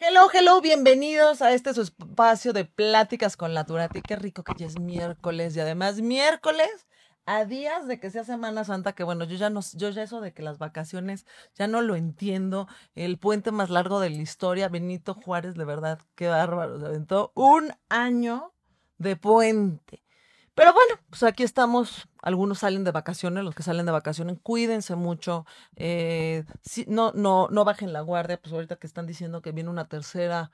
Hello, hello, bienvenidos a este su espacio de pláticas con la Turati. Qué rico que ya es miércoles y además miércoles a días de que sea Semana Santa, que bueno, yo ya no, yo ya eso de que las vacaciones ya no lo entiendo. El puente más largo de la historia, Benito Juárez, de verdad, qué bárbaro, se aventó un año de puente. Pero bueno, pues aquí estamos. Algunos salen de vacaciones, los que salen de vacaciones, cuídense mucho. Eh, no, no, no bajen la guardia, pues ahorita que están diciendo que viene una tercera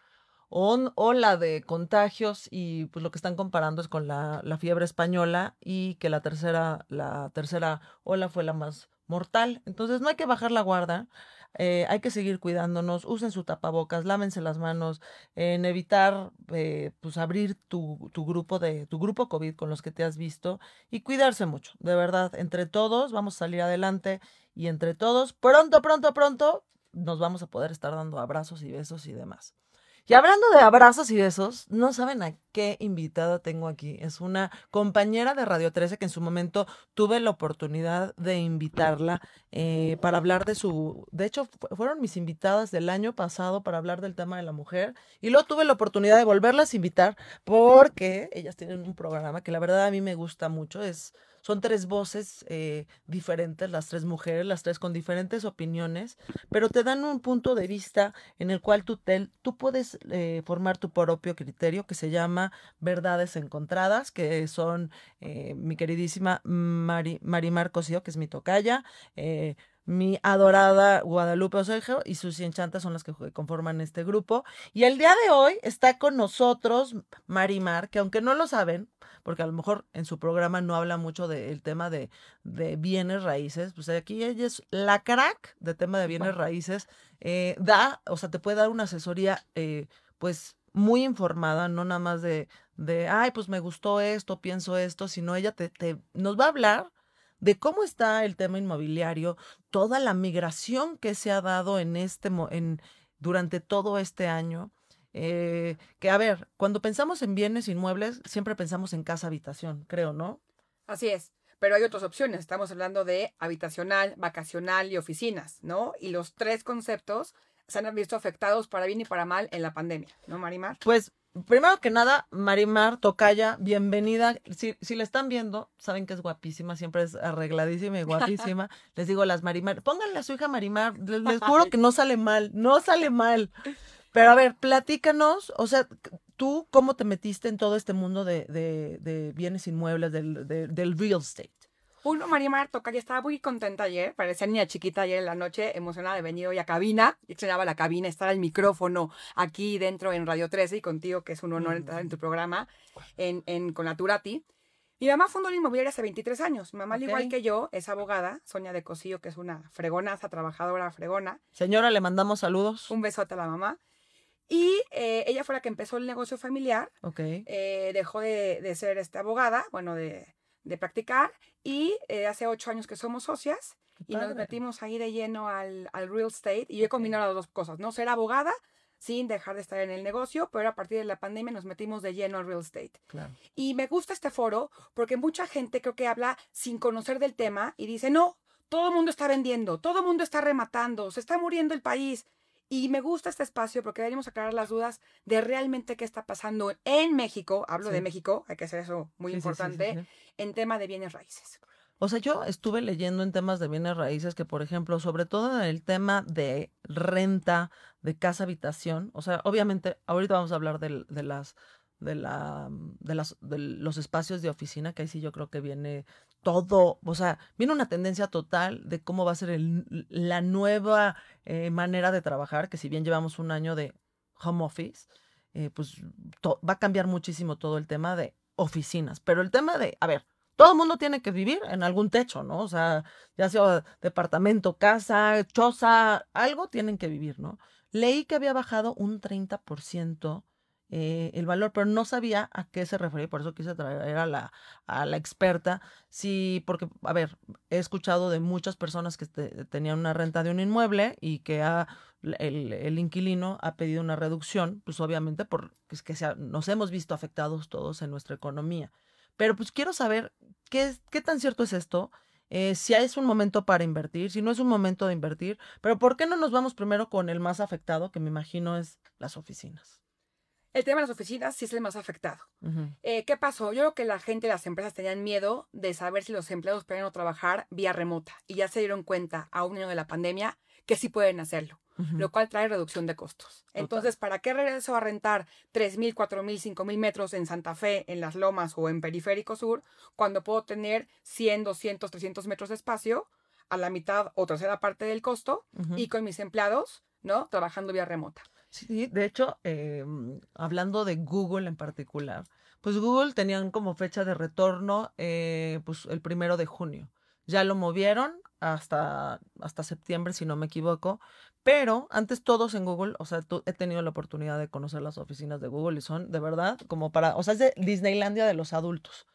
ola de contagios y pues lo que están comparando es con la, la, fiebre española y que la tercera, la tercera ola fue la más mortal. Entonces no hay que bajar la guardia. Eh, hay que seguir cuidándonos, usen su tapabocas, lávense las manos, en evitar eh, pues abrir tu, tu, grupo de tu grupo COVID con los que te has visto y cuidarse mucho, de verdad, entre todos vamos a salir adelante y entre todos pronto, pronto, pronto nos vamos a poder estar dando abrazos y besos y demás. Y hablando de abrazos y besos, no saben a qué invitada tengo aquí. Es una compañera de Radio 13 que en su momento tuve la oportunidad de invitarla eh, para hablar de su... De hecho, fueron mis invitadas del año pasado para hablar del tema de la mujer. Y luego tuve la oportunidad de volverlas a invitar porque ellas tienen un programa que la verdad a mí me gusta mucho. Es son tres voces eh, diferentes, las tres mujeres, las tres con diferentes opiniones, pero te dan un punto de vista en el cual tú, tú puedes eh, formar tu propio criterio que se llama verdades encontradas, que son eh, mi queridísima Mari, Marimar Cosío, que es mi tocaya, mi adorada Guadalupe Osejo y Susi Enchanta son las que conforman este grupo. Y el día de hoy está con nosotros Marimar, que aunque no lo saben, porque a lo mejor en su programa no habla mucho del tema de, de, bienes raíces, pues aquí ella es la crack de tema de bienes raíces, eh, da, o sea, te puede dar una asesoría, eh, pues muy informada, no nada más de, de, ay, pues me gustó esto, pienso esto, sino ella te, te nos va a hablar de cómo está el tema inmobiliario, toda la migración que se ha dado en este en, durante todo este año. Eh, que a ver, cuando pensamos en bienes inmuebles, siempre pensamos en casa habitación, creo, ¿no? Así es, pero hay otras opciones. Estamos hablando de habitacional, vacacional y oficinas, ¿no? Y los tres conceptos se han visto afectados para bien y para mal en la pandemia, ¿no, Marimar? Pues primero que nada, Marimar Tocaya, bienvenida. Si, si la están viendo, saben que es guapísima, siempre es arregladísima y guapísima. les digo las Marimar, pónganle a su hija Marimar, les, juro que no sale mal, no sale mal. Pero a ver, platícanos, o sea, tú cómo te metiste en todo este mundo de, de, de bienes inmuebles, del, del real estate. Uno, María Marta ya estaba muy contenta ayer, parecía niña chiquita ayer en la noche, emocionada de venir hoy a cabina, extrañaba la cabina, estar al micrófono aquí dentro en Radio 13 y contigo, que es un honor entrar en tu programa, en, en, con la Turati. Mi mamá fundó la inmobiliaria hace 23 años. Mi mamá, al igual que yo, es abogada, Sonia de Cosío, que es una fregonaza, trabajadora fregona. Señora, le mandamos saludos. Un besote a la mamá. Y eh, ella fue la que empezó el negocio familiar. Ok. Eh, dejó de, de, ser este, abogada, bueno, de, de practicar y eh, hace ocho años que somos socias y nos metimos ahí de lleno al, al real estate y yo he combinado las dos cosas, ¿no? Ser abogada sin dejar de estar en el negocio, pero a partir de la pandemia nos metimos de lleno al real estate. Y me gusta este foro porque mucha gente creo que habla sin conocer del tema y dice, no, todo el mundo está vendiendo, todo el mundo está rematando, se está muriendo el país. Y me gusta este espacio porque venimos a aclarar las dudas de realmente qué está pasando en México, hablo de México, hay que hacer eso muy importante, en tema de bienes raíces. O sea, yo estuve leyendo en temas de bienes raíces que, por ejemplo, sobre todo en el tema de renta, de casa habitación, o sea, obviamente, ahorita vamos a hablar de, de las de la de las de los espacios de oficina, que ahí sí yo creo que viene todo, o sea, viene una tendencia total de cómo va a ser la nueva eh, manera de trabajar, que si bien llevamos un año de home office, eh, pues va a cambiar muchísimo todo el tema de oficinas. Pero el tema de, a ver, todo el mundo tiene que vivir en algún techo, ¿no? O sea, ya sea departamento, casa, choza, algo tienen que vivir, ¿no? Leí que había bajado un 30% eh, el valor, pero no sabía a qué se refería, por eso quise traer a la, a la experta. Sí, porque, a ver, he escuchado de muchas personas que tenían una renta de un inmueble y que el, el, inquilino ha pedido una reducción, pues obviamente porque es que nos hemos visto afectados todos en nuestra economía. Pero pues quiero saber qué, qué tan cierto es esto. eh, si es un momento para invertir, si no es un momento de invertir, pero ¿por qué no nos vamos primero con el más afectado, que me imagino es las oficinas? El tema de las oficinas sí es el más afectado. Eh, ¿Qué pasó? Yo creo que la gente, las empresas tenían miedo de saber si los empleados podían trabajar vía remota y ya se dieron cuenta a un año de la pandemia que sí pueden hacerlo, lo cual trae reducción de costos. Entonces, ¿para qué regreso a rentar 3.000, 4.000, 5.000 metros en Santa Fe, en Las Lomas o en Periférico Sur, cuando puedo tener 100, 200, 300 metros de espacio a la mitad o tercera parte del costo y con mis empleados, ¿no? Trabajando vía remota. Sí, de hecho, em, hablando de Google en particular, pues Google tenían como fecha de retorno eh, pues el primero de junio. Ya lo movieron hasta, hasta septiembre, si no me equivoco. Pero antes todos en Google, o sea, he tenido la oportunidad de conocer las oficinas de Google y son de verdad como para, o sea, es de Disneylandia de los adultos.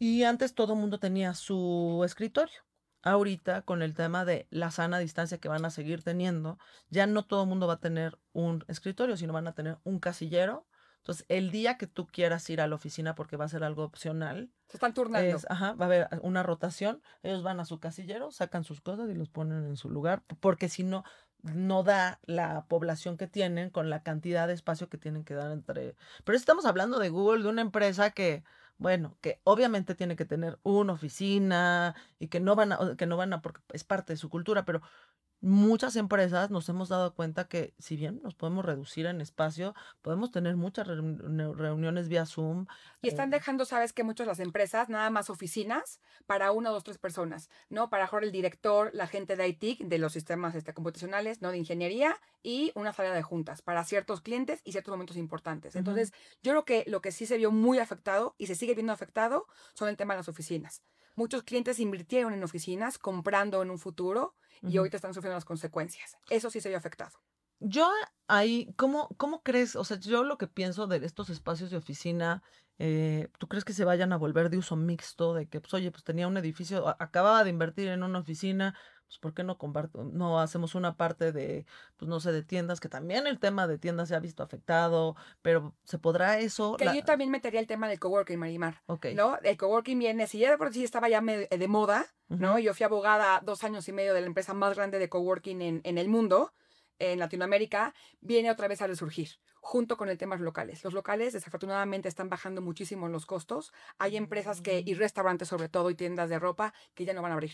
Y antes todo el mundo tenía su escritorio ahorita con el tema de la sana distancia que van a seguir teniendo, ya no todo el mundo va a tener un escritorio, sino van a tener un casillero. Entonces, el día que tú quieras ir a la oficina porque va a ser algo opcional. Se están turnando. ajá, va a haber una rotación. Ellos van a su casillero, sacan sus cosas y los ponen en su lugar, porque si no, no da la población que tienen con la cantidad de espacio que tienen que dar entre. Pero estamos hablando de Google, de una empresa que bueno, que obviamente tiene que tener una oficina y que no van a, que no van a, porque es parte de su cultura, pero muchas empresas nos hemos dado cuenta que si bien nos podemos reducir en espacio, podemos tener muchas reuniones vía Zoom. Y están eh dejando, sabes que muchas las empresas, nada más oficinas para una, dos, tres personas, ¿no? Para mejor el director, la gente de IT, de los sistemas este, computacionales, ¿no? De ingeniería y una sala de juntas para ciertos clientes y ciertos momentos importantes. Entonces, yo creo que lo que sí se vio muy afectado y se sigue viendo afectado son el tema de las oficinas. Muchos clientes invirtieron en oficinas comprando en un futuro y ahorita están sufriendo las consecuencias. Eso sí se vio afectado. Yo ahí, ¿cómo, ¿cómo crees? O sea, yo lo que pienso de estos espacios de oficina, eh, ¿tú crees que se vayan a volver de uso mixto? De que, pues, oye, pues tenía un edificio, acababa de invertir en una oficina, pues ¿por qué no comparto, no hacemos una parte de, pues no sé, de tiendas, que también el tema de tiendas se ha visto afectado, pero ¿se podrá eso? Que yo también metería el tema del coworking, Marimar, ¿no? El coworking viene, si ya de por sí estaba ya de moda, ¿no? Yo fui abogada dos años y medio de la empresa más grande de coworking en, en el mundo, en Latinoamérica, viene otra vez a resurgir junto con el tema locales. Los locales desafortunadamente están bajando muchísimo los costos. Hay empresas que, y restaurantes sobre todo, y tiendas de ropa que ya no van a abrir.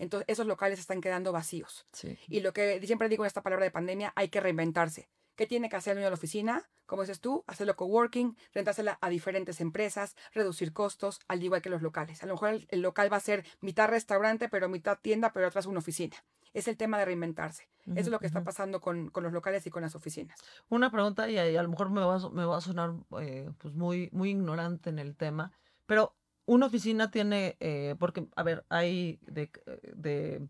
Entonces, esos locales están quedando vacíos. Y lo que siempre digo en esta palabra de pandemia, hay que reinventarse. ¿Qué tiene que hacer el dueño de la oficina? Como dices tú, hacerlo coworking, rentársela a diferentes empresas, reducir costos, al igual que los locales. A lo mejor el, local va a ser mitad restaurante, pero mitad tienda, pero atrás una oficina. Es el tema de reinventarse. Eso es lo que está pasando con, los locales y con las oficinas. Una pregunta, y a, lo mejor me va, me va a sonar eh, pues muy, muy ignorante en el tema, pero una oficina tiene, eh, porque, a ver, hay de, de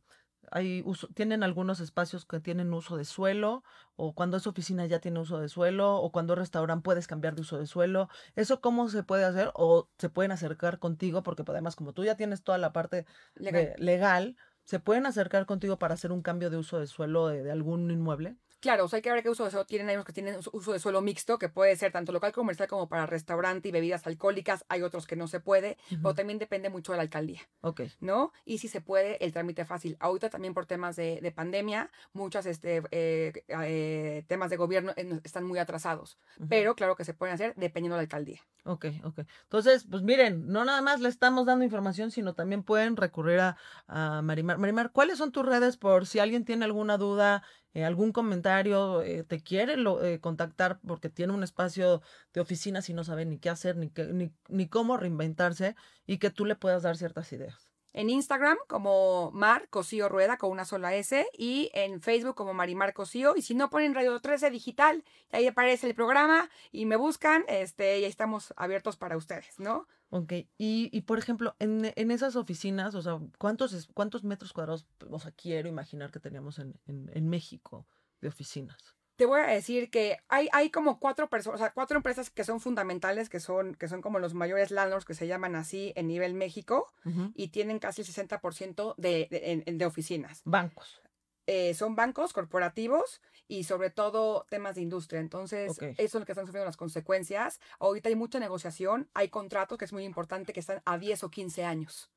hay uso, tienen algunos espacios que tienen uso de suelo, o cuando es oficina ya tiene uso de suelo, o cuando es restaurante puedes cambiar de uso de suelo. ¿Eso cómo se puede hacer? O se pueden acercar contigo, porque pues, además como tú ya tienes toda la parte legal, legal ¿se pueden acercar contigo para hacer un cambio de uso de suelo de algún inmueble? Claro, o sea, hay que ver qué uso de suelo tienen. Hay unos que tienen uso de suelo mixto, que puede ser tanto local comercial como para restaurante y bebidas alcohólicas. Hay otros que no se puede, pero también depende mucho de la alcaldía. Ok. ¿No? Y si se puede, el trámite fácil. Ahorita también por temas de, pandemia, muchos este, eh, eh, temas de gobierno eh, están muy atrasados. Pero claro que se pueden hacer dependiendo de la alcaldía. Ok, ok. Entonces, pues miren, no nada más le estamos dando información, sino también pueden recurrir a, a Marimar. Marimar, ¿cuáles son tus redes por si alguien tiene alguna duda? Eh, algún comentario, eh, te quiere eh, contactar porque tiene un espacio de oficina y no sabe ni qué hacer, ni, ni, ni cómo reinventarse y que tú le puedas dar ciertas ideas. En Instagram como Mar Cosío Rueda con una sola S y en Facebook como Marimar Cosío. Y si no ponen Radio 13 Digital, ahí aparece el programa y me buscan este, y ahí estamos abiertos para ustedes, ¿no? Ok, y, y por ejemplo, en, en, esas oficinas, o sea, ¿cuántos, ¿cuántos metros cuadrados, o sea, quiero imaginar que teníamos en, en, en México de oficinas? te voy a decir que hay, hay como cuatro personas, o sea, cuatro empresas que son fundamentales, que son, que son como los mayores landlords que se llaman así en nivel México y tienen casi el 60% de, de, de, oficinas. Bancos. Eh, son bancos corporativos y sobre todo temas de industria. Entonces, eso es lo que están sufriendo las consecuencias. Ahorita hay mucha negociación, hay contratos, que es muy importante, que están a 10 o 15 años.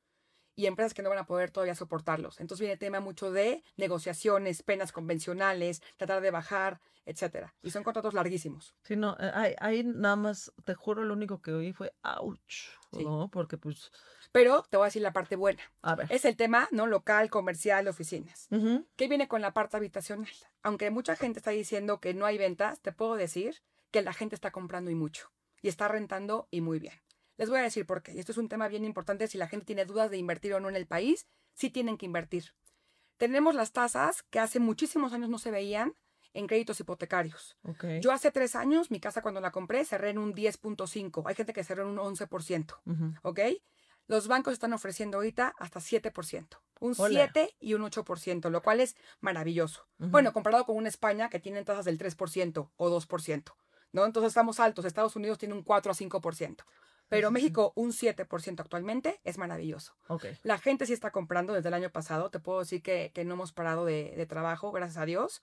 Y empresas que no van a poder todavía soportarlos. Entonces viene el tema mucho de negociaciones, penas convencionales, tratar de bajar, etcétera. Y son contratos larguísimos. Sí, no, eh, ahí, nada más, te juro, lo único que oí fue ouch, ¿no? Porque pues... Pero te voy a decir la parte buena. A ver. Es el tema, ¿no? Local, comercial, oficinas. ¿Qué viene con la parte habitacional? Aunque mucha gente está diciendo que no hay ventas, te puedo decir que la gente está comprando y mucho. Y está rentando y muy bien. Les voy a decir por qué. Y esto es un tema bien importante. Si la gente tiene dudas de invertir o no en el país, sí tienen que invertir. Tenemos las tasas que hace muchísimos años no se veían en créditos hipotecarios. Yo hace tres años, mi casa cuando la compré, cerré en un 10.5. Hay gente que cerró en un 11%. ¿Ok? Los bancos están ofreciendo ahorita hasta 7%. Un 7 y un 8%, lo cual es maravilloso. Bueno, comparado con una España que tiene tasas del 3% o 2%. ¿no? Entonces estamos altos. Estados Unidos tiene un 4 a 5%. Pero México, un 7% actualmente, es maravilloso. La gente sí está comprando desde el año pasado. Te puedo decir que, no hemos parado de, trabajo, gracias a Dios.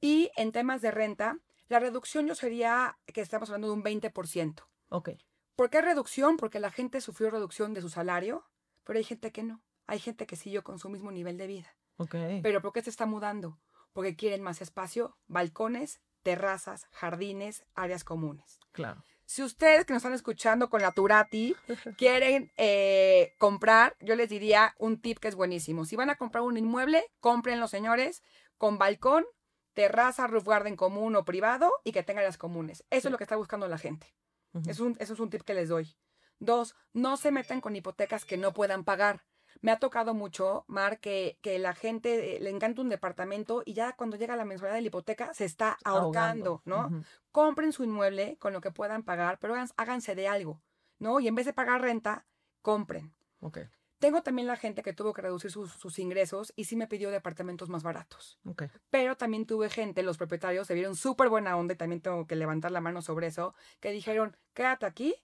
Y en temas de renta, la reducción yo sería que estamos hablando de un 20%. Ok. ¿Por qué reducción? Porque la gente sufrió reducción de su salario, pero hay gente que no. Hay gente que siguió con su mismo nivel de vida. Okay. Pero ¿por qué se está mudando? Porque quieren más espacio, balcones, terrazas, jardines, áreas comunes. Claro. Si ustedes que nos están escuchando con la Turati quieren eh, comprar, yo les diría un tip que es buenísimo. Si van a comprar un inmueble, compren señores con balcón, terraza, roof garden común o privado y que tenga áreas comunes. Eso es lo que está buscando la gente. es un, eso es un tip que les doy. Dos, no se metan con hipotecas que no puedan pagar me ha tocado mucho, Mar, que, que la gente eh, le encanta un departamento y ya cuando llega la mensualidad de la hipoteca se está ahorcando, ¿no? Compren su inmueble con lo que puedan pagar, pero háganse de algo, ¿no? Y en vez de pagar renta, compren. Ok. Tengo también la gente que tuvo que reducir sus, sus ingresos y sí me pidió departamentos más baratos. Okay. Pero también tuve gente, los propietarios se vieron súper buena onda y también tengo que levantar la mano sobre eso, que dijeron, quédate aquí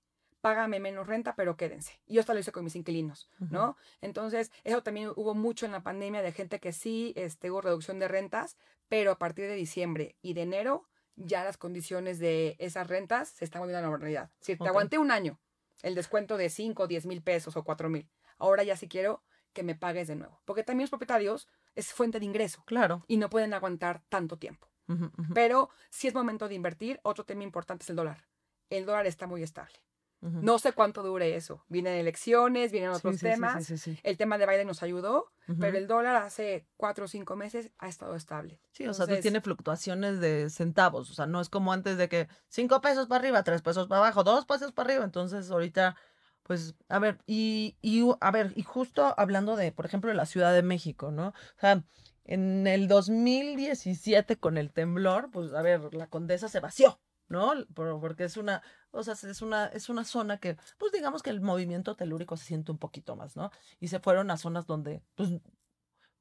págame menos renta, pero quédense. Y yo hasta lo hice con mis inquilinos, ¿no? Entonces, eso también hubo mucho en la pandemia de gente que sí este, hubo reducción de rentas, pero a partir de diciembre y de enero ya las condiciones de esas rentas se están volviendo a la normalidad. Si te aguanté un año el descuento de 5, 10 mil pesos o 4 mil, ahora ya sí quiero que me pagues de nuevo. Porque también los propietarios es fuente de ingreso. Claro. Y no pueden aguantar tanto tiempo. Pero si es momento de invertir, otro tema importante es el dólar. El dólar está muy estable. No sé cuánto dure eso. Vienen elecciones, vienen otros temas. el tema de Biden nos ayudó, pero el dólar hace cuatro o cinco meses ha estado estable. Sí, o sea, tiene fluctuaciones de centavos. O sea, no es como antes de que cinco pesos para arriba, tres pesos para abajo, dos pesos para arriba. Entonces, ahorita, pues, a ver, y, y a ver, y justo hablando de, por ejemplo, de la Ciudad de México, ¿no? O sea, en el 2017 con el temblor, pues, a ver, la condesa se vació. ¿no? Porque es una, o sea, es una, es una zona que, pues digamos que el movimiento telúrico se siente un poquito más, ¿no? Y se fueron a zonas donde, pues,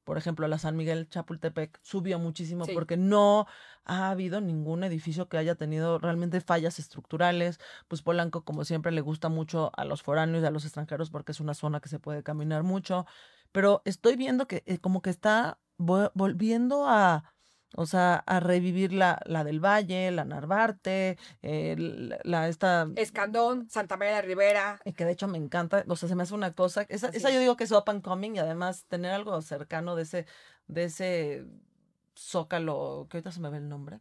por ejemplo, la San Miguel Chapultepec subió muchísimo porque no ha habido ningún edificio que haya tenido realmente fallas estructurales. Pues Polanco, como siempre, le gusta mucho a los foráneos y a los extranjeros porque es una zona que se puede caminar mucho. Pero estoy viendo que eh, como que está volviendo a, o sea, a revivir la, la del Valle, la Narvarte, eh, la, esta... Escandón, Santa María de Rivera. Que de hecho me encanta, o sea, se me hace una cosa, esa, esa yo digo que es up and coming y además tener algo cercano de ese, de ese zócalo, que ahorita se me ve el nombre.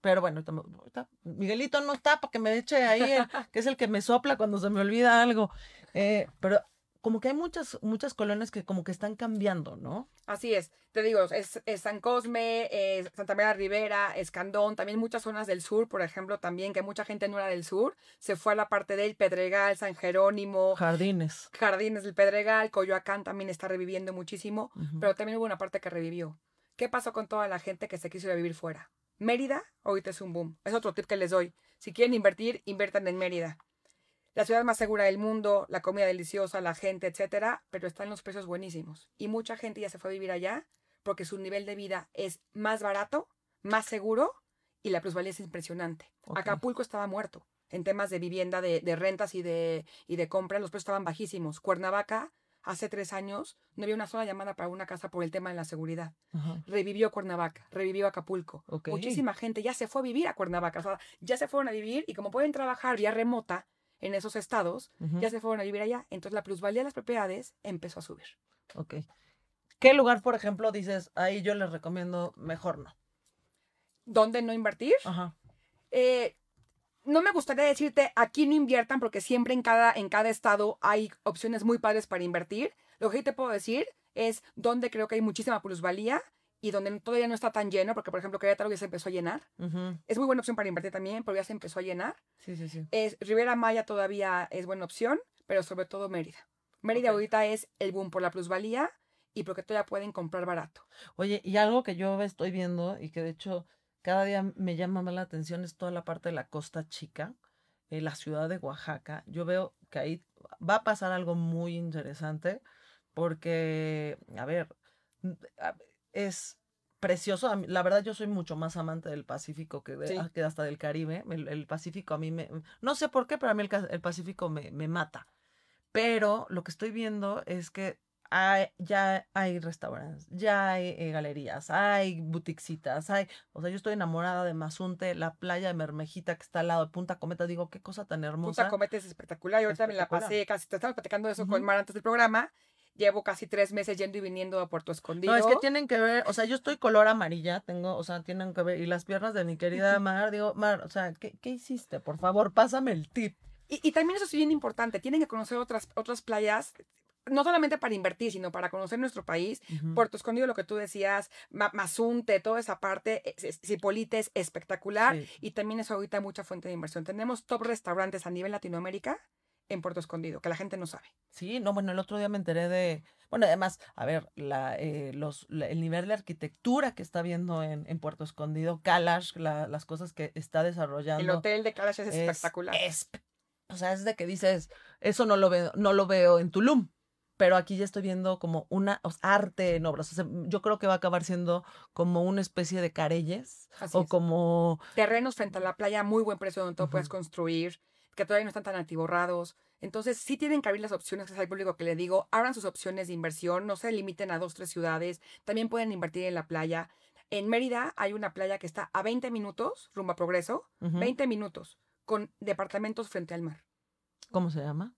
Pero bueno, ahorita, Miguelito no está para que me eche ahí, que es el que me sopla cuando se me olvida algo. Eh, pero como que hay muchas, muchas colonias que como que están cambiando, ¿no? Así es, te digo, es, San Cosme, Santa María Rivera, Escandón, también muchas zonas del sur, por ejemplo, también que mucha gente no era del sur, se fue a la parte del Pedregal, San Jerónimo. Jardines. Jardines del Pedregal, Coyoacán también está reviviendo muchísimo, pero también hubo una parte que revivió. ¿Qué pasó con toda la gente que se quiso ir a vivir fuera? Mérida, ahorita es un boom. Es otro tip que les doy. Si quieren invertir, inviertan en Mérida la ciudad más segura del mundo, la comida deliciosa, la gente, etcétera, pero están los precios buenísimos. Y mucha gente ya se fue a vivir allá porque su nivel de vida es más barato, más seguro y la plusvalía es impresionante. Acapulco estaba muerto en temas de vivienda, de, rentas y de, y de compra, los precios estaban bajísimos. Cuernavaca, hace tres años, no había una sola llamada para una casa por el tema de la seguridad. Revivió Cuernavaca, revivió Acapulco. Muchísima gente ya se fue a vivir a Cuernavaca, o sea, ya se fueron a vivir y como pueden trabajar vía remota, en esos estados ya se fueron a vivir allá. Entonces la plusvalía de las propiedades empezó a subir. Ok. ¿Qué lugar, por ejemplo, dices, ahí yo les recomiendo mejor no? ¿Dónde no invertir? Ajá. Eh, no me gustaría decirte aquí no inviertan porque siempre en cada, en cada estado hay opciones muy padres para invertir. Lo que te puedo decir es donde creo que hay muchísima plusvalía y donde todavía no está tan lleno, porque por ejemplo Querétaro ya se empezó a llenar. Es muy buena opción para invertir también, porque ya se empezó a llenar. Sí, sí, sí. Es, Rivera Maya todavía es buena opción, pero sobre todo Mérida. Mérida ahorita es el boom por la plusvalía y porque todavía pueden comprar barato. Oye, y algo que yo estoy viendo y que de hecho cada día me llama más la atención es toda la parte de la costa chica, eh, la ciudad de Oaxaca. Yo veo que ahí va a pasar algo muy interesante porque, a ver, es precioso. La verdad, yo soy mucho más amante del Pacífico que, que hasta del Caribe. El, Pacífico a mí me... No sé por qué, pero a mí el, Pacífico me, me, mata. Pero lo que estoy viendo es que hay, ya hay restaurantes, ya hay eh, galerías, hay butixitas, hay... O sea, yo estoy enamorada de Mazunte, la playa de Mermejita que está al lado de Punta Cometa. Digo, qué cosa tan hermosa. Punta Cometa es espectacular. Yo ahorita me la pasé casi... Te estaba platicando de eso con Mar antes del programa Llevo casi tres meses yendo y viniendo a Puerto Escondido. No, es que tienen que ver, o sea, yo estoy color amarilla, tengo, o sea, tienen que ver, y las piernas de mi querida Mar, digo, Mar, o sea, ¿qué, qué hiciste? Por favor, pásame el tip. Y, y, también eso es bien importante, tienen que conocer otras, otras playas, no solamente para invertir, sino para conocer nuestro país. Puerto Escondido, lo que tú decías, Mazunte, toda esa parte, Cipolite es espectacular y también es ahorita mucha fuente de inversión. Tenemos top restaurantes a nivel Latinoamérica en Puerto Escondido, que la gente no sabe. Sí, no, bueno, el otro día me enteré de, bueno, además, a ver, la, eh, los, el nivel de arquitectura que está viendo en, en Puerto Escondido, Kalash, las cosas que está desarrollando. El hotel de Kalash es, espectacular. o sea, es de que dices, eso no lo veo, no lo veo en Tulum. Pero aquí ya estoy viendo como una arte en obras. O sea, yo creo que va a acabar siendo como una especie de careyes. o como. Terrenos frente a la playa, muy buen precio donde tú puedes construir que todavía no están tan atiborrados. Entonces, sí tienen que abrir las opciones, que es al público que le digo, abran sus opciones de inversión, no se limiten a dos, tres ciudades, también pueden invertir en la playa. En Mérida hay una playa que está a 20 minutos, rumbo a Progreso, 20 minutos, con departamentos frente al mar. ¿Cómo se llama?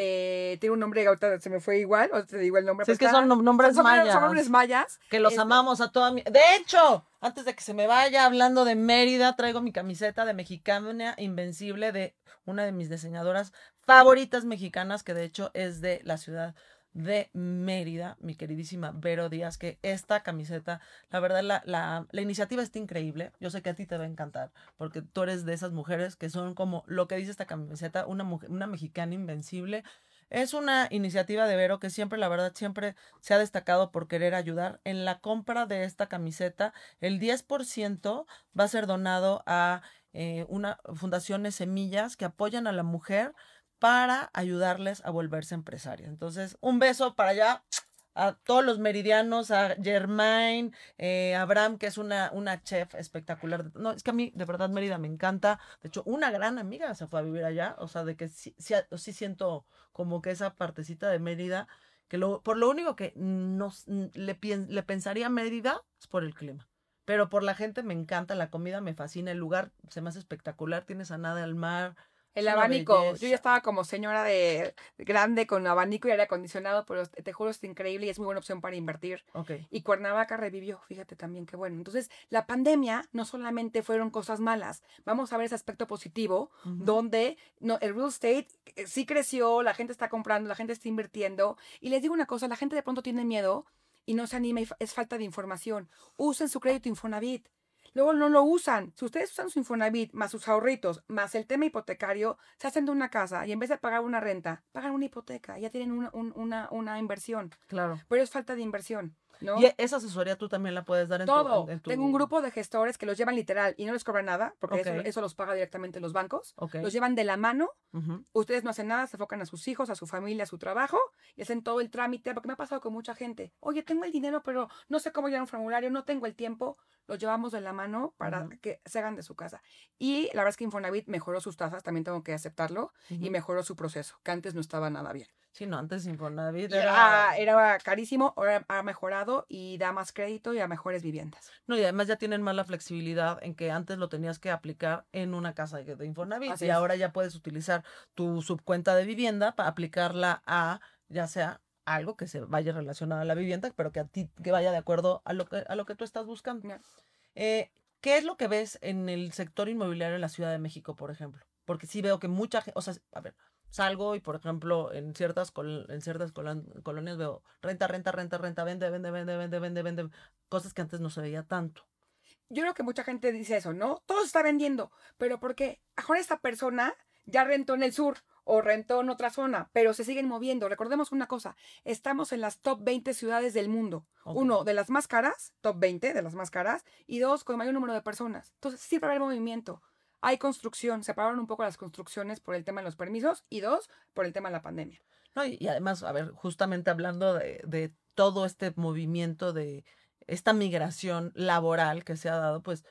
Eh, tiene un nombre, ahorita se me fue igual, o te digo el nombre. Sí, es que son nombres mayas. Son nombres mayas. Que los este amamos a toda mi... De hecho, antes de que se me vaya hablando de Mérida, traigo mi camiseta de Mexicana Invencible de una de mis diseñadoras favoritas mexicanas, que de hecho es de la ciudad de Mérida, mi queridísima Vero Díaz, que esta camiseta, la verdad, la, la, iniciativa está increíble. Yo sé que a ti te va a encantar, porque tú eres de esas mujeres que son como lo que dice esta camiseta, una, mujer, una mexicana invencible. Es una iniciativa de Vero que siempre, la verdad, siempre se ha destacado por querer ayudar. En la compra de esta camiseta, el 10% va a ser donado a eh, una fundaciones semillas que apoyan a la mujer para ayudarles a volverse empresarias. Entonces, un beso para allá a todos los meridianos, a Germain, eh, Abraham, que es una, una chef espectacular. No, es que a mí, de verdad, Mérida me encanta. De hecho, una gran amiga se fue a vivir allá. O sea, de que sí, sí, siento como que esa partecita de Mérida, que lo, por lo único que nos, le, le pensaría a Mérida es por el clima. Pero por la gente me encanta, la comida me fascina, el lugar se me hace espectacular, tienes a nada al mar, el abanico. Yo ya estaba como señora de grande con abanico y aire acondicionado, pero te juro es increíble y es muy buena opción para invertir. Okay. Y Cuernavaca revivió, fíjate también qué bueno. Entonces, la pandemia no solamente fueron cosas malas. Vamos a ver ese aspecto positivo, donde no, el real estate eh, sí creció, la gente está comprando, la gente está invirtiendo. Y les digo una cosa, la gente de pronto tiene miedo y no se anima, es falta de información. Usen su crédito Infonavit luego no lo usan. Si ustedes usan su Infonavit, más sus ahorritos, más el tema hipotecario, se hacen de una casa y en vez de pagar una renta, pagan una hipoteca, ya tienen una, una, una inversión. Claro. Pero es falta de inversión. ¿No? Y esa asesoría tú también la puedes dar en Todo. Tu, Tengo un grupo de gestores que los llevan literal y no les cobran nada, porque eso, los paga directamente los bancos. Los llevan de la mano. Ustedes no hacen nada, se enfocan a sus hijos, a su familia, a su trabajo y hacen todo el trámite, porque me ha pasado con mucha gente. Oye, tengo el dinero, pero no sé cómo llenar un formulario, no tengo el tiempo. Los llevamos de la mano para que se hagan de su casa. Y la verdad es que Infonavit mejoró sus tasas, también tengo que aceptarlo, y mejoró su proceso, que antes no estaba nada bien. Sí, no, antes Infonavit era... Era, carísimo, ahora ha mejorado y da más crédito y a mejores viviendas. No, y además ya tienen más la flexibilidad en que antes lo tenías que aplicar en una casa de Infonavit y ahora ya puedes utilizar tu subcuenta de vivienda para aplicarla a ya sea algo que se vaya relacionado a la vivienda, pero que a ti que vaya de acuerdo a lo que, a lo que tú estás buscando. Eh, ¿Qué es lo que ves en el sector inmobiliario en la Ciudad de México, por ejemplo? Porque sí veo que mucha gente, o sea, a ver, salgo y por ejemplo en ciertas en ciertas colonias veo renta, renta, renta, renta, vende, vende, vende, vende, vende, vende, cosas que antes no se veía tanto. Yo creo que mucha gente dice eso, ¿no? Todo se está vendiendo, pero ¿por qué? Ahora esta persona ya rentó en el sur o rentó en otra zona, pero se siguen moviendo. Recordemos una cosa, estamos en las top 20 ciudades del mundo. Uno, de las más caras, top 20 de las más caras, y dos, con mayor número de personas. Entonces, siempre haber movimiento. Hay construcción, se pararon un poco las construcciones por el tema de los permisos, y dos, por el tema de la pandemia. No, y, además, a ver, justamente hablando de, todo este movimiento de esta migración laboral que se ha dado, pues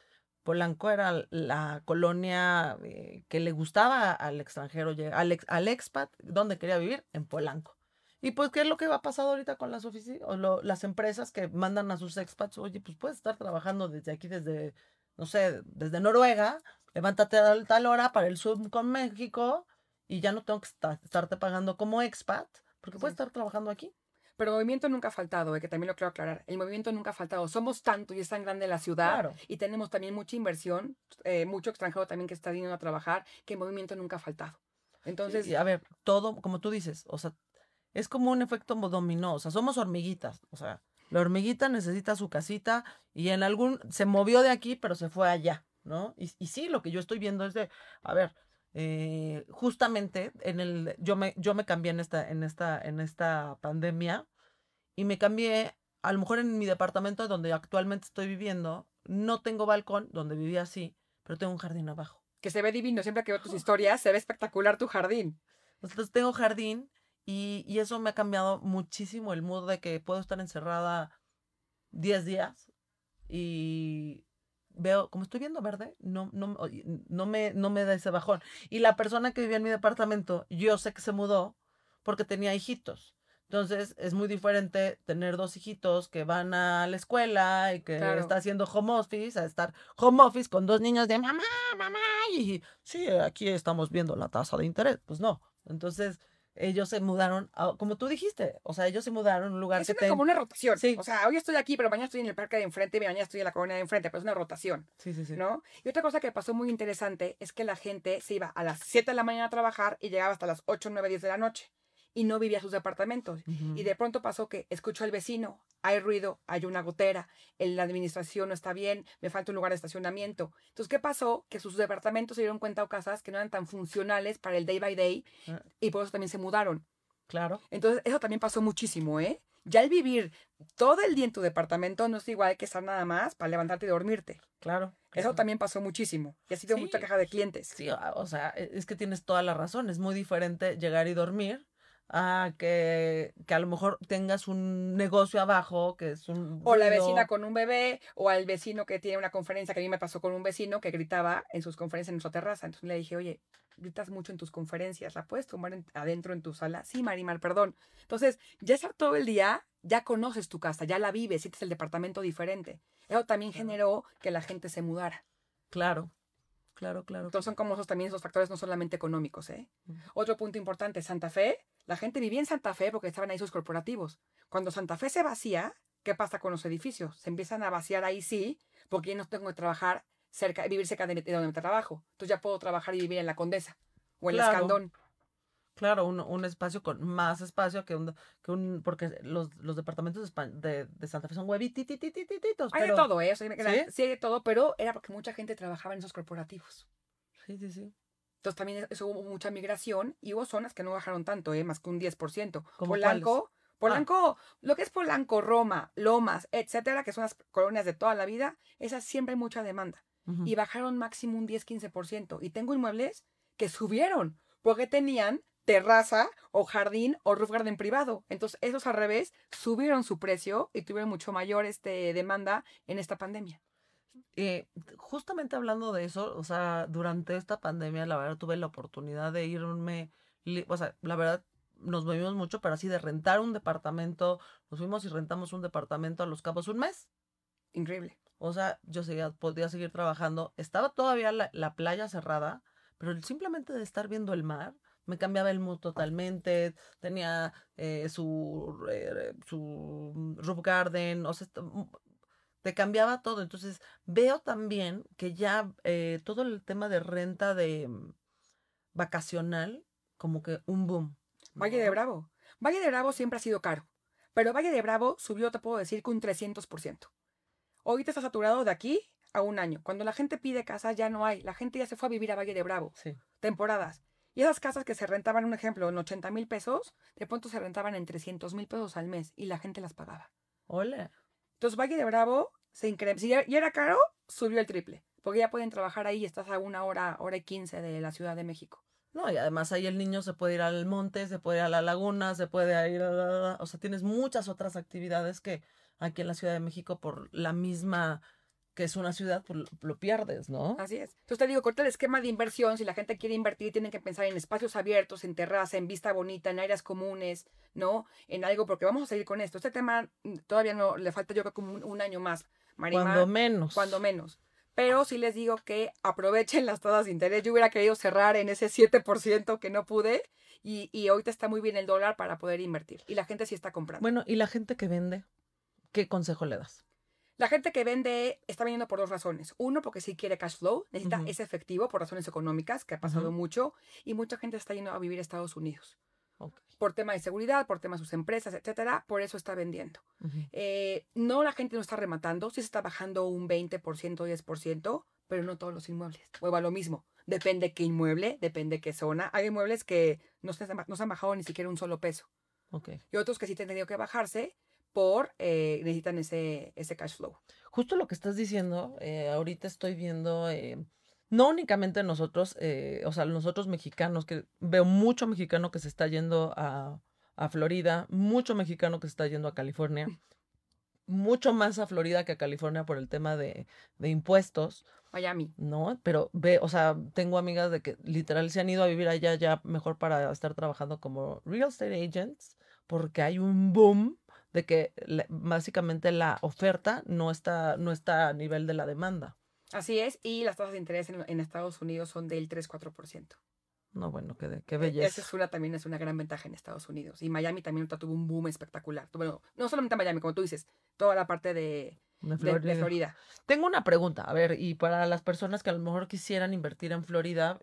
Polanco era la colonia eh, que le gustaba al extranjero, al, al expat, donde quería vivir, en Polanco. Y pues, ¿qué es lo que va a pasar ahorita con las oficinas o las empresas que mandan a sus expats? Oye, pues puedes estar trabajando desde aquí, desde, no sé, desde Noruega, levántate a tal hora para el Zoom con México y ya no tengo que estarte pagando como expat, porque puedes estar trabajando aquí. Pero movimiento nunca ha faltado, eh, que también lo quiero aclarar. El movimiento nunca ha faltado. Somos tanto y es tan grande la ciudad y tenemos también mucha inversión, eh, mucho extranjero también que está viniendo a trabajar, que el movimiento nunca ha faltado. Entonces. a ver, todo, como tú dices, o sea, es como un efecto dominó. O sea, somos hormiguitas. O sea, la hormiguita necesita su casita y en algún. Se movió de aquí, pero se fue allá, ¿no? Y, y sí, lo que yo estoy viendo es de. A ver, eh, justamente en el, yo me, yo me cambié en esta, en esta, en esta pandemia y me cambié, a lo mejor en mi departamento donde actualmente estoy viviendo, no tengo balcón, donde vivía así, pero tengo un jardín abajo. Que se ve divino, siempre que veo tus historias, se ve espectacular tu jardín. Entonces tengo jardín y, y eso me ha cambiado muchísimo el mood de que puedo estar encerrada 10 días y veo, como estoy viendo verde, no, no, no, me, no me da ese bajón. Y la persona que vivía en mi departamento, yo sé que se mudó porque tenía hijitos. Entonces es muy diferente tener dos hijitos que van a la escuela y que está haciendo home office, a estar home office con dos niños de mamá, mamá, y sí, aquí estamos viendo la tasa de interés. Pues no. Entonces, ellos se mudaron, como tú dijiste, o sea, ellos se mudaron a un lugar es que como una rotación. Sí. O sea, hoy estoy aquí, pero mañana estoy en el parque de enfrente y mañana estoy en la colonia de enfrente, pero es una rotación. Sí, sí, sí. ¿No? Y otra cosa que pasó muy interesante es que la gente se iba a las 7 de la mañana a trabajar y llegaba hasta las 8, 9, 10 de la noche y no vivía sus departamentos. Y de pronto pasó que escucho al vecino, hay ruido, hay una gotera, la administración no está bien, me falta un lugar de estacionamiento. Entonces, ¿qué pasó? Que sus departamentos se dieron cuenta o casas que no eran tan funcionales para el day by day ah. y por eso también se mudaron. Claro. Entonces, eso también pasó muchísimo, ¿eh? Ya el vivir todo el día en tu departamento no es igual que estar nada más para levantarte y dormirte. Claro. Eso también pasó muchísimo. Y ha sido mucha queja de clientes. Sí, o sea, e, es que tienes toda la razón. Es muy diferente llegar y dormir Ah, que, que, a lo mejor tengas un negocio abajo, que es un... O la vecina con un bebé, o al vecino que tiene una conferencia, que a mí me pasó con un vecino que gritaba en sus conferencias en su terraza. Entonces le dije, oye, gritas mucho en tus conferencias, ¿la puedes tomar adentro en tu sala? Sí, Marimar, perdón. Entonces, ya está todo el día, ya conoces tu casa, ya la vives, sientes el departamento diferente. Eso también generó que la gente se mudara. Claro. Claro, claro. Entonces son como esos también esos factores no solamente económicos. ¿eh? Otro punto importante, Santa Fe, la gente vivía en Santa Fe porque estaban ahí sus corporativos. Cuando Santa Fe se vacía, ¿qué pasa con los edificios? Se empiezan a vaciar ahí sí, porque ya no tengo que trabajar cerca, vivir cerca de, donde me trabajo. Entonces ya puedo trabajar y vivir en la Condesa o en el Escandón. Claro, un, un, espacio con más espacio que un, que un porque los, los departamentos de, de, Santa Fe son huevititititititos. Hay de todo, ¿eh? ¿Sí? ¿Sí? hay de todo, pero era porque mucha gente trabajaba en esos corporativos. Sí, sí, sí. Entonces también eso hubo mucha migración y hubo zonas que no bajaron tanto, ¿eh? Más que un 10%. Polanco, Polanco, ah. lo que es Polanco, Roma, Lomas, etcétera, que son las colonias de toda la vida, esas siempre hay mucha demanda. Y bajaron máximo un 10-15%. Y tengo inmuebles que subieron porque tenían terraza o jardín o roof garden privado. Entonces, esos al revés subieron su precio y tuvieron mucho mayor este, demanda en esta pandemia. Eh, justamente hablando de eso, o sea, durante esta pandemia, la verdad tuve la oportunidad de irme, o sea, la verdad, nos movimos mucho, pero así de rentar un departamento, nos fuimos y rentamos un departamento a Los Cabos un mes. Increíble. O sea, yo seguía, podía seguir trabajando. Estaba todavía la, la playa cerrada, pero simplemente de estar viendo el mar, me cambiaba el mood totalmente. Tenía eh, su, eh, su roof garden, o sea, te cambiaba todo. Entonces, veo también que ya eh, todo el tema de renta de mm, vacacional, como que un boom. Valle de. Bravo. Valle de Bravo siempre ha sido caro. Pero Valle de Bravo subió, te puedo decir, que un 300%. Ahorita está saturado de aquí a un año. Cuando la gente pide casa, ya no hay. La gente ya se fue a vivir a Valle de Bravo. Sí. Temporadas. Y esas casas que se rentaban, un ejemplo, en 80 mil pesos, de pronto se rentaban en 300 mil pesos al mes y la gente las pagaba. Ole. Entonces Valle de Bravo se incrementó. Si era caro, subió el triple. Porque ya pueden trabajar ahí y estás a una hora, hora y quince de la Ciudad de México. No, y además ahí el niño se puede ir al monte, se puede ir a la laguna, se puede ir a la... O sea, tienes muchas otras actividades que aquí en la Ciudad de México por la misma que es una ciudad, pues lo, pierdes, ¿no? Así es. Entonces te digo, corta el esquema de inversión. Si la gente quiere invertir, tienen que pensar en espacios abiertos, en terraza, en vista bonita, en áreas comunes, ¿no? En algo, porque vamos a seguir con esto. Este tema mm, todavía no le falta, yo creo, como un, un año más. Marimar, Cuando menos. cuando menos. Pero sí les digo que aprovechen las tasas de interés. Yo hubiera querido cerrar en ese 7% que no pude. Y, y ahorita está muy bien el dólar para poder invertir. Y la gente sí está comprando. Bueno, ¿y la gente que vende? ¿Qué consejo le das? La gente que vende está vendiendo por dos razones. Uno, porque sí quiere cash flow, necesita ese efectivo por razones económicas, que ha pasado mucho, y mucha gente está yendo a vivir a Estados Unidos. Ok. Por tema de seguridad, por tema de sus empresas, etcétera, por eso está vendiendo. Eh, no, la gente no está rematando, sí se está bajando un 20%, 10%, pero no todos los inmuebles. Vuelvo a lo mismo. Depende qué inmueble, depende qué zona. Hay inmuebles que no se, no se han bajado ni siquiera un solo peso. Ok. Y otros que sí han tenido que bajarse por, eh, necesitan ese, ese cash flow. Justo lo que estás diciendo, eh, ahorita estoy viendo, eh, no únicamente nosotros, eh, o sea, nosotros mexicanos, que veo mucho mexicano que se está yendo a, a Florida, mucho mexicano que se está yendo a California, mucho más a Florida que a California por el tema de, de impuestos, Miami. ¿no? Pero ve, o sea, tengo amigas de que literal se han ido a vivir allá ya mejor para estar trabajando como real estate agents, porque hay un boom de que básicamente la oferta no está, no está a nivel de la demanda. Así es, y las tasas de interés en, en Estados Unidos son del 3-4%. No, bueno, qué, qué Esa belleza. es una, también es una gran ventaja en Estados Unidos. Y Miami también tuvo un boom espectacular. Bueno, no solamente Miami, como tú dices, toda la parte de, De de- de Florida. Florida. Tengo una pregunta, a ver, y para las personas que a lo mejor quisieran invertir en Florida,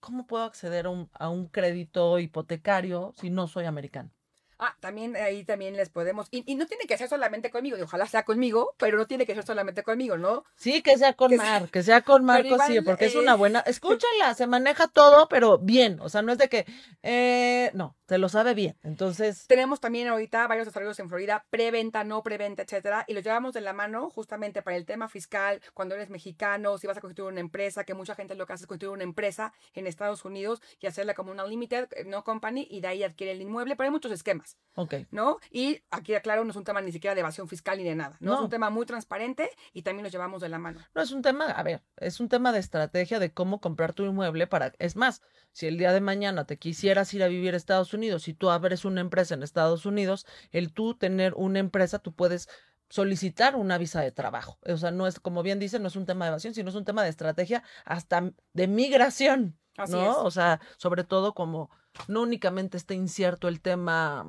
¿cómo puedo acceder a un, a un crédito hipotecario si no soy americano? Ah, también ahí también les podemos. Y, y no tiene que ser solamente conmigo, y ojalá sea conmigo, pero no tiene que ser solamente conmigo, ¿no? Sí, que sea con Que Mar, que sea con Marco, sí, porque es eh, una buena. Escúchala, se maneja todo, pero bien. O sea, no es de que. Eh, no, se lo sabe bien. Entonces, Tenemos también ahorita varios desarrollos en Florida, preventa, no preventa, etcétera, y los llevamos de la mano justamente para el tema fiscal, cuando eres mexicano, si vas a constituir una empresa, que mucha gente lo que hace es constituir una empresa en Estados Unidos y hacerla como una limited, eh, no company, y de ahí adquiere el inmueble, pero hay muchos esquemas, ok. ¿no? Y aquí, aclaro, no es un tema ni siquiera de evasión fiscal ni de nada, ¿no? Es No. un tema muy transparente y también los llevamos de la mano. No es un tema, a ver, es un tema de estrategia de cómo comprar tu inmueble para. Es más, si el día de mañana te quisieras ir a vivir a Estados Unidos, si tú abres una empresa en Estados Unidos, el tú tener una empresa, tú puedes solicitar una visa de trabajo. O sea, no es, como bien dicen, no es un tema de evasión, sino es un tema de estrategia hasta de migración. Así ¿no? es. O sea, sobre todo como no únicamente está incierto el tema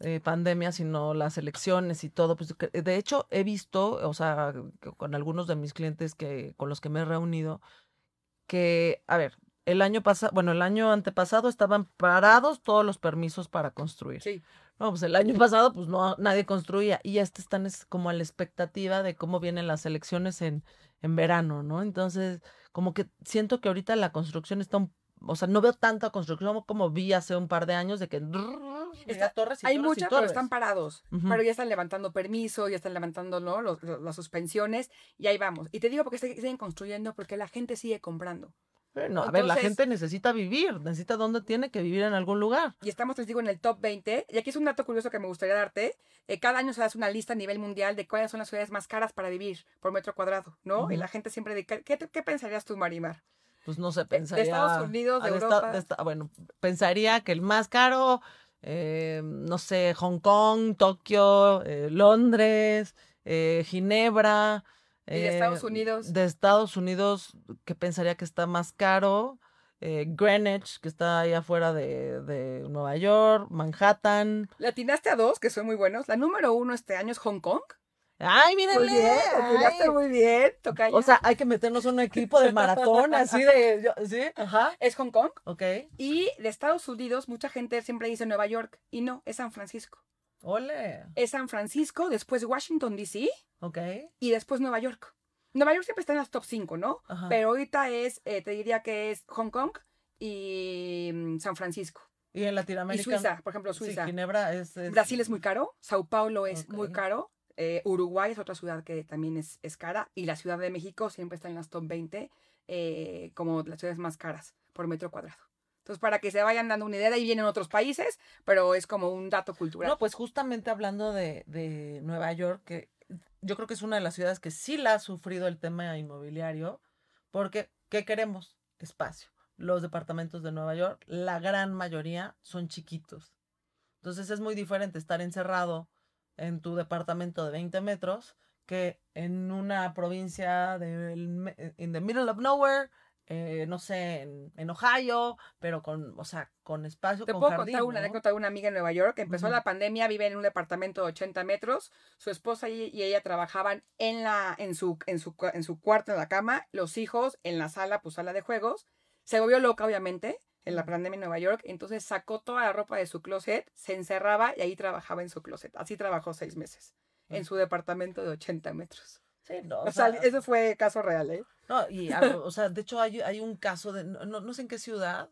eh, pandemia, sino las elecciones y todo. Pues, de hecho, he visto, o sea, con algunos de mis clientes que, con los que me he reunido, que, a ver, el año pasado, bueno, el año antepasado estaban parados todos los permisos para construir. Sí. No, pues el año pasado, pues no, nadie construía. Y ya est- están es como a la expectativa de cómo vienen las elecciones en, en verano, ¿no? Entonces, como que siento que ahorita la construcción está un, o sea, no veo tanta construcción como vi hace un par de años de que Está- torres y Hay muchas, pero están parados. Pero ya están levantando permiso, ya están levantando ¿no? Los- los- las suspensiones y ahí vamos. Y te digo porque siguen construyendo porque la gente sigue comprando. Bueno, a ver, la gente necesita vivir, necesita dónde tiene que vivir en algún lugar. Y estamos, les digo, en el top 20. Y aquí es un dato curioso que me gustaría darte. Eh, cada año se hace una lista a nivel mundial de cuáles son las ciudades más caras para vivir por metro cuadrado, ¿no? Y la gente siempre dice, ¿qué, qué, qué pensarías tú, Marimar? pues no sé, pensaría... De Estados Unidos, de, Europa. bueno, pensaría que el más caro, eh, no sé, Hong Kong, Tokio, eh, Londres, eh, Ginebra. ¿Y de Estados Unidos? De Estados Unidos, que pensaría que está más caro. Greenwich, que está ahí afuera de, de, Nueva York, Manhattan. Le atinaste a dos, que son muy buenos. La número uno este año es Hong Kong. Ay, mírenle. Muy bien, muy bien, O sea, hay que meternos en un equipo de maratón, así de, ¿sí? Ajá. Es Hong Kong. Ok. Y de Estados Unidos, mucha gente siempre dice Nueva York, y no, es San Francisco. Ole. Es San Francisco, después Washington, D.C. Ok. Y después Nueva York. Nueva York siempre está en las top 5, ¿no? Ajá. Pero ahorita es, eh, te diría que es Hong Kong y mm, San Francisco. Y en Latinoamérica. Y Suiza, por ejemplo, Suiza. Sí, Ginebra es, Brasil es muy caro. Sao Paulo es muy caro. Eh, Uruguay es otra ciudad que también es, es, cara. Y la Ciudad de México siempre está en las top 20 eh, como las ciudades más caras por metro cuadrado. Entonces, para que se vayan dando una idea, de ahí vienen otros países, pero es como un dato cultural. No, pues justamente hablando de, de Nueva York, que yo creo que es una de las ciudades que sí la ha sufrido el tema inmobiliario, porque ¿qué queremos? Espacio. Los departamentos de Nueva York, la gran mayoría son chiquitos. Entonces es muy diferente estar encerrado en tu departamento de 20 metros que en una provincia del in the middle of nowhere, eh, no sé, en, Ohio, pero con, o sea, con espacio, Te puedo contar una anécdota de una amiga en Nueva York. Empezó la pandemia, vive en un departamento de 80 metros. Su esposa y, ella trabajaban en, la, en, su, en, su, en su cuarto, en la cama. Los hijos en la sala, pues sala de juegos. Se volvió loca, obviamente en la pandemia en Nueva York, entonces sacó toda la ropa de su closet, se encerraba y ahí trabajaba en su closet. Así trabajó seis meses en su departamento de 80 metros. Sí, no. O, sea, eso fue caso real, ¿eh? No, y, o sea, de hecho hay, hay un caso de, no, no, sé en qué ciudad,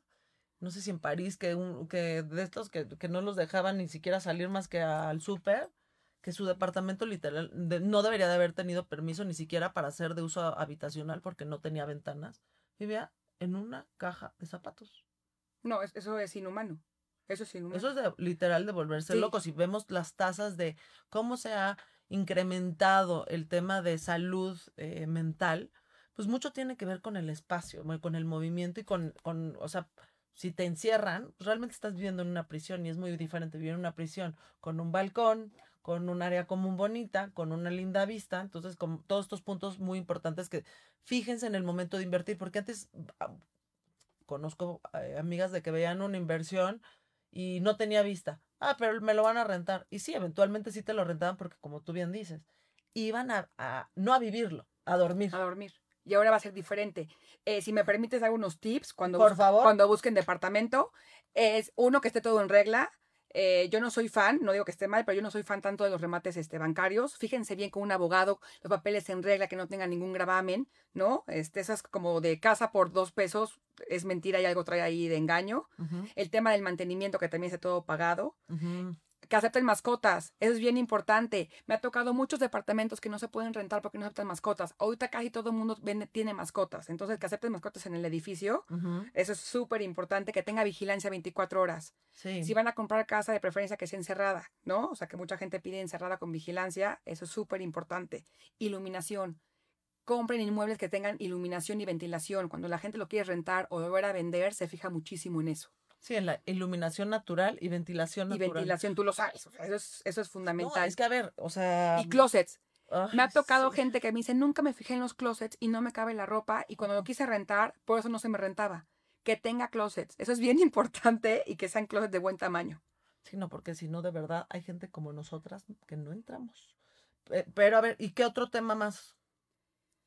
no sé si en París, que, un, que de estos que, que no los dejaban ni siquiera salir más que al súper, que su departamento literal no debería de haber tenido permiso ni siquiera para ser de uso habitacional porque no tenía ventanas. Vivía en una caja de zapatos. No, eso es inhumano. Eso es inhumano. Eso es literal de volverse loco. Si vemos las tasas de cómo se ha incrementado el tema de salud eh, mental, pues mucho tiene que ver con el espacio, con el movimiento y con, con, o sea, si te encierran, pues realmente estás viviendo en una prisión y es muy diferente vivir en una prisión con un balcón, con un área común bonita, con una linda vista. Entonces, con todos estos puntos muy importantes que fíjense en el momento de invertir, porque antes conozco eh, amigas de que veían una inversión y no tenía vista. Ah, pero me lo van a rentar. Y sí, eventualmente sí te lo rentaban porque, como tú bien dices, iban a, no a vivirlo, a dormir. A dormir. Y ahora va a ser diferente. Eh, si me permites algunos tips cuando, Por favor. cuando busquen departamento, es uno que esté todo en regla. Eh, yo no soy fan, no digo que esté mal, pero yo no soy fan tanto de los remates este, bancarios. Fíjense bien con un abogado, los papeles en regla, que no tengan ningún gravamen, ¿no? Este, esas como de casa por dos pesos, es mentira y algo trae ahí de engaño. El tema del mantenimiento, que también esté todo pagado que acepten mascotas. Eso es bien importante. Me ha tocado muchos departamentos que no se pueden rentar porque no aceptan mascotas. Ahorita casi todo el mundo tiene mascotas. Entonces, que acepten mascotas en el edificio, eso es súper importante. Que tenga vigilancia 24 horas. Si van a comprar casa, de preferencia que sea encerrada, ¿no? O sea, que mucha gente pide encerrada con vigilancia. Eso es súper importante. Iluminación. Compren inmuebles que tengan iluminación y ventilación. Cuando la gente lo quiere rentar o volver a vender, se fija muchísimo en eso. Sí, en la iluminación natural y ventilación natural. Y ventilación, tú lo sabes, eso es, eso es fundamental. es que a ver, o sea... Y closets. me ha tocado gente que me dice, nunca me fijé en los closets y no me cabe la ropa y cuando lo quise rentar, por eso no se me rentaba. Que tenga closets. Eso es bien importante y que sean closets de buen tamaño. Sí, no, porque si no, de verdad, hay gente como nosotras que no entramos. Pero a ver, ¿y qué otro tema más?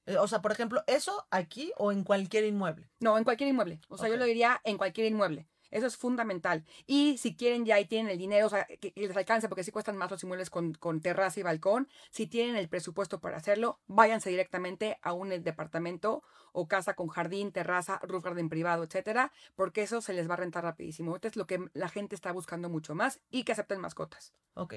Eh, o sea, por ejemplo, ¿eso aquí o en cualquier inmueble? No, en cualquier inmueble. O sea, yo lo diría en cualquier inmueble. Eso es fundamental. Y si quieren ya y tienen el dinero, o sea, que, les alcance, porque sí cuestan más los inmuebles con, con, terraza y balcón, si tienen el presupuesto para hacerlo, váyanse directamente a un departamento o casa con jardín, terraza, roof garden privado, etcétera, porque eso se les va a rentar rapidísimo. Esto es lo que la gente está buscando mucho más y que acepten mascotas. Ok.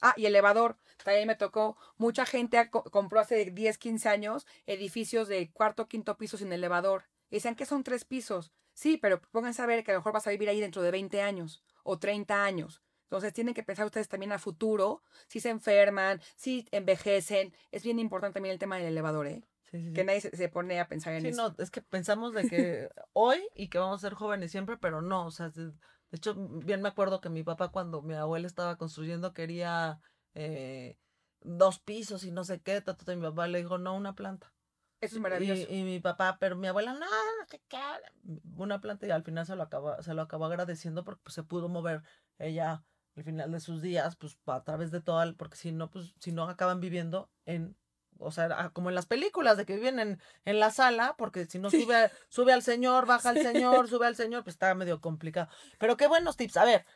Ah, y elevador. También me tocó. Mucha gente compró hace 10, 15 años edificios de cuarto, quinto piso sin elevador. Dicen que son tres pisos. Sí, pero pónganse a ver que a lo mejor vas a vivir ahí dentro de 20 años o 30 años. Entonces tienen que pensar ustedes también a futuro, si se enferman, si envejecen. Es bien importante también el tema del elevador, ¿eh? Sí, sí, sí. que nadie se, pone a pensar en Sí, eso. no, es que pensamos de que hoy y que vamos a ser jóvenes siempre, pero no, o sea, de, hecho, bien me acuerdo que mi papá cuando mi abuela estaba construyendo quería eh, dos pisos y no sé qué, ta, ta, ta, y mi papá le dijo, no, una planta. Eso es maravilloso. y mi papá, pero mi abuela, no, no sé qué, una planta y al final se lo acabó, se lo acabó agradeciendo porque pues, se pudo mover ella al final de sus días, pues a través de todo, el- porque si no, pues si no acaban viviendo en, o sea, como en las películas de que viven en, en la sala, porque si no Sí. sube, sube al señor, baja al señor, sube al señor, pues está medio complicado. Pero qué buenos tips. A ver,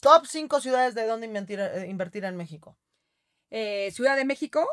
top 5 ciudades de dónde invertir, eh, invertir en México. Eh, Ciudad de México,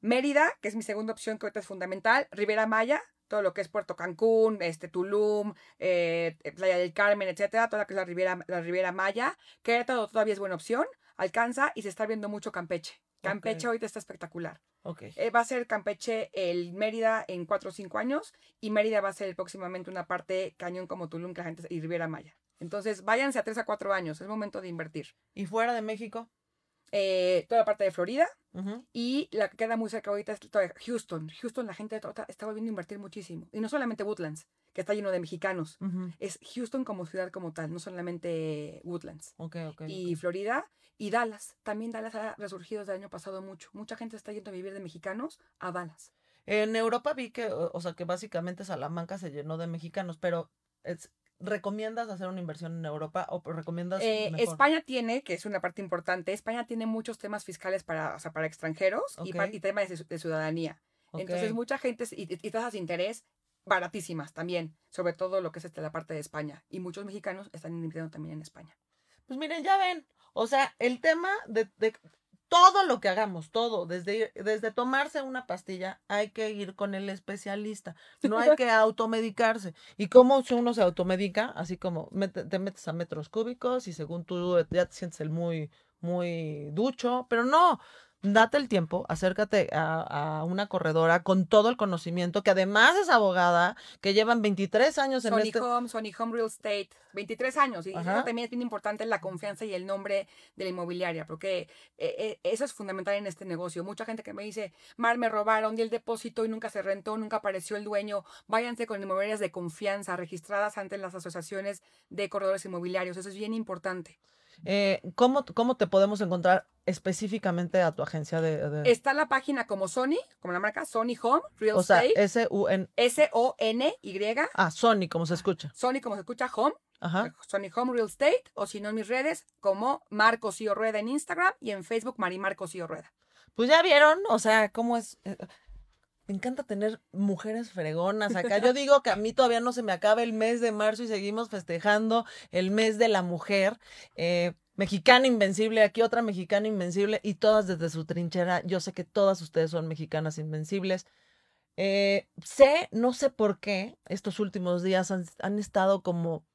Mérida, que es mi segunda opción que ahorita es fundamental, Rivera Maya, todo lo que es Puerto Cancún, este Tulum, eh, Playa del Carmen, etcétera, toda lo que es la Riviera, la Riviera Maya. Querétaro todavía es buena opción, alcanza y se está viendo mucho Campeche. Campeche Ok. ahorita está espectacular. Ok. Eh, va a ser Campeche el Mérida en 4 o 5 años y Mérida va a ser próximamente una parte cañón como Tulum que la gente, y Riviera Maya. Entonces, váyanse a 3 a 4 años, es momento de invertir. ¿Y fuera de México? Eh, toda la parte de Florida, y la que queda muy cerca ahorita es Houston. Houston, la gente está volviendo a invertir muchísimo. Y no solamente Woodlands, que está lleno de mexicanos. Es Houston como ciudad como tal, no solamente Woodlands. Ok, ok. Y Florida y Dallas. También Dallas ha resurgido desde el año pasado mucho. Mucha gente está yendo a vivir de mexicanos a Dallas. En Europa vi que, o o sea, que básicamente Salamanca se llenó de mexicanos, pero es- ¿recomiendas hacer una inversión en Europa o recomiendas Eh? España tiene, que es una parte importante, España tiene muchos temas fiscales para, o sea, para extranjeros y, pa- Ok. y temas de, de ciudadanía. Entonces, mucha gente, y, y tasas de interés baratísimas también, sobre todo lo que es este, la parte de España. Y muchos mexicanos están invirtiendo también en España. Pues miren, ya ven, o sea, el tema de, de todo lo que hagamos, todo, desde, desde tomarse una pastilla, hay que ir con el especialista, no hay que automedicarse. ¿Y cómo si uno se automedica? Así como mete- te metes a metros cúbicos y según tú ya te sientes el muy, muy ducho, pero no. Date el tiempo, acércate a, a una corredora con todo el conocimiento, que además es abogada, que llevan 23 años en Sony este... Home, Sony Home Real Estate, 23 años. Y Ajá. eso también es bien importante la confianza y el nombre de la inmobiliaria, porque eh, eh, eso es fundamental en este negocio. Mucha gente que me dice, Mar, me robaron, di el depósito y nunca se rentó, nunca apareció el dueño. Váyanse con inmobiliarias de confianza, registradas ante las asociaciones de corredores inmobiliarios. Eso es bien importante. Eh, ¿cómo, ¿Cómo te podemos encontrar específicamente a tu agencia de... de- Está la página como Sony, como la marca Sony Home Real o sea, Estate, S-U-N... S-O-N-Y, Ah, Sony, como se escucha. Sony como se escucha Home, Ajá. Sony Home Real Estate, o si no en mis redes, como Marcos y Rueda en Instagram y en Facebook Marimarcos y Rueda. Pues ya vieron, o sea, cómo es... Me encanta tener mujeres fregonas acá. Yo digo que a mí todavía no se me acaba el mes de marzo y seguimos festejando el mes de la mujer. Eh, mexicana invencible, aquí otra mexicana invencible y todas desde su trinchera. Yo sé que todas ustedes son mexicanas invencibles. Eh, sé, no sé por qué, estos últimos días han, han estado como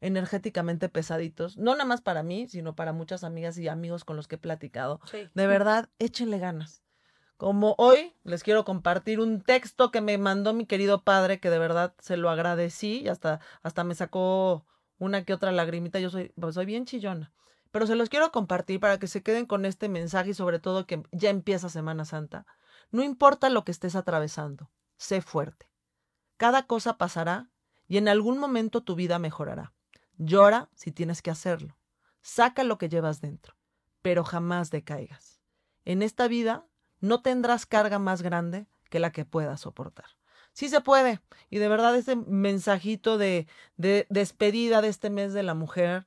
energéticamente pesaditos. No nada más para mí, sino para muchas amigas y amigos con los que he platicado. Sí. De verdad, échenle ganas. Como hoy les quiero compartir un texto que me mandó mi querido padre, que de verdad se lo agradecí y hasta, hasta me sacó una que otra lagrimita. Yo soy, pues, soy bien chillona. Pero se los quiero compartir para que se queden con este mensaje y sobre todo que ya empieza Semana Santa. No importa lo que estés atravesando, sé fuerte. Cada cosa pasará y en algún momento tu vida mejorará. Llora si tienes que hacerlo. Saca lo que llevas dentro, pero jamás decaigas. En esta vida no tendrás carga más grande que la que puedas soportar. Sí se puede. Y de verdad ese mensajito de, de despedida de este mes de la mujer,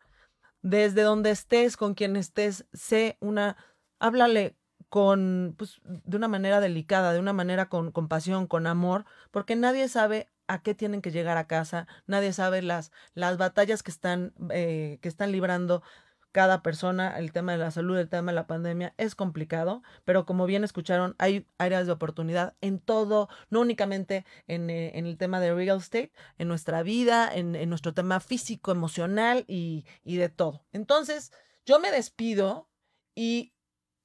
desde donde estés, con quien estés, sé una, háblale con, pues, de una manera delicada, de una manera con compasión, con amor, porque nadie sabe a qué tienen que llegar a casa, nadie sabe las, las batallas que están, eh, que están librando cada persona, el tema de la salud, el tema de la pandemia es complicado, pero como bien escucharon, hay áreas de oportunidad en todo, no únicamente en, eh, en el tema de real estate, en nuestra vida, en, en nuestro tema físico, emocional y, y de todo. Entonces, yo me despido y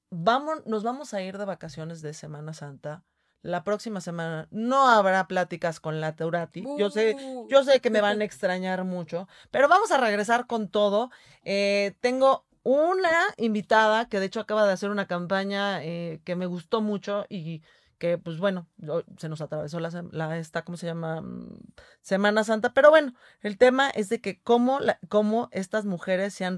vamos, nos vamos a ir de vacaciones de Semana Santa. La próxima semana no habrá pláticas con la Teurati. Yo sé, yo sé que me van a extrañar mucho, pero vamos a regresar con todo. Eh, tengo una invitada que de hecho acaba de hacer una campaña eh, que me gustó mucho y que pues bueno, se nos atravesó la, la, esta, ¿cómo se llama? Mm, Semana Santa, pero bueno, el tema es de que cómo, la, cómo estas mujeres se han,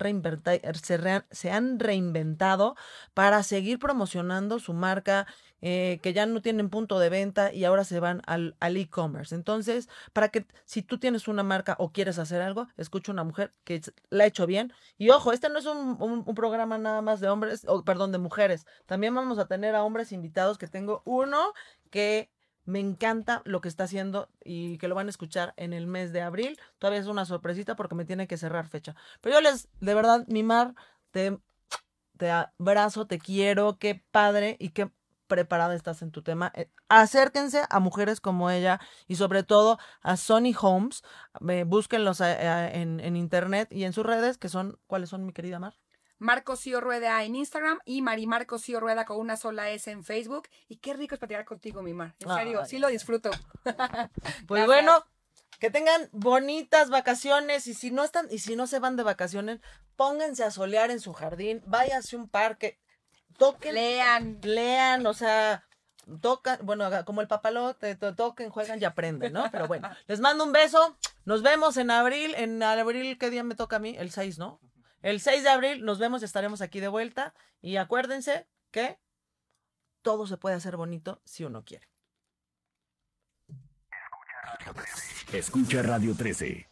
se, se han reinventado para seguir promocionando su marca eh, que ya no tienen punto de venta y ahora se van al, e-commerce. Entonces, para que si tú tienes una marca o quieres hacer algo, escucha una mujer que la ha hecho bien. Y ojo, este no es un, programa nada más de hombres, o perdón, de mujeres. También vamos a tener a hombres invitados que tengo uno que me encanta lo que está haciendo y que lo van a escuchar en el mes de abril. Todavía es una sorpresita porque me tiene que cerrar fecha. Pero yo les, de verdad, Mimar, te, te abrazo, te quiero, qué padre y qué preparada estás en tu tema. Eh, acérquense a mujeres como ella y sobre todo a Sonny Holmes. búsquenlos en, en, internet y en sus redes, que son, ¿cuáles son, mi querida Mar? Marco Cío Rueda en Instagram y Mari Marco Cío Rueda con una sola S en Facebook. Y qué rico es platicar contigo, mi Mar. En serio, sí lo disfruto. pues bueno, que tengan bonitas vacaciones y si no están y si no se van de vacaciones, pónganse a solear en su jardín, váyanse a un parque toquen. Lean. Lean, o sea, tocan, bueno, como el papalote, toquen, juegan y aprenden, ¿no? Pero bueno, les mando un beso. Nos vemos en abril. En abril, ¿qué día me toca a mí? El 6, ¿no? El 6 de abril nos vemos y estaremos aquí de vuelta. Y acuérdense que todo se puede hacer bonito si uno quiere. Escucha Radio 13.